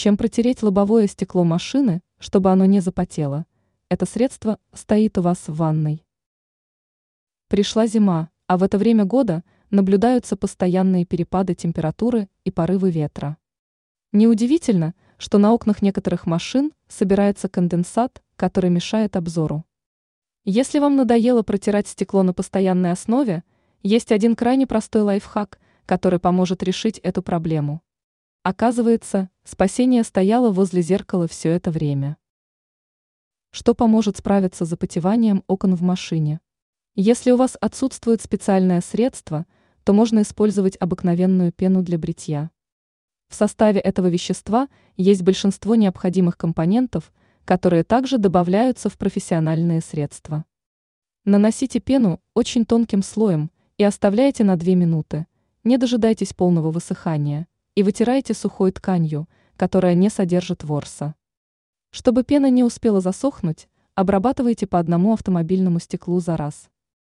чем протереть лобовое стекло машины, чтобы оно не запотело. Это средство стоит у вас в ванной. Пришла зима, а в это время года наблюдаются постоянные перепады температуры и порывы ветра. Неудивительно, что на окнах некоторых машин собирается конденсат, который мешает обзору. Если вам надоело протирать стекло на постоянной основе, есть один крайне простой лайфхак, который поможет решить эту проблему. Оказывается, спасение стояло возле зеркала все это время. Что поможет справиться с запотеванием окон в машине? Если у вас отсутствует специальное средство, то можно использовать обыкновенную пену для бритья. В составе этого вещества есть большинство необходимых компонентов, которые также добавляются в профессиональные средства. Наносите пену очень тонким слоем и оставляйте на 2 минуты, не дожидайтесь полного высыхания, и вытирайте сухой тканью, которая не содержит ворса. Чтобы пена не успела засохнуть, обрабатывайте по одному автомобильному стеклу за раз.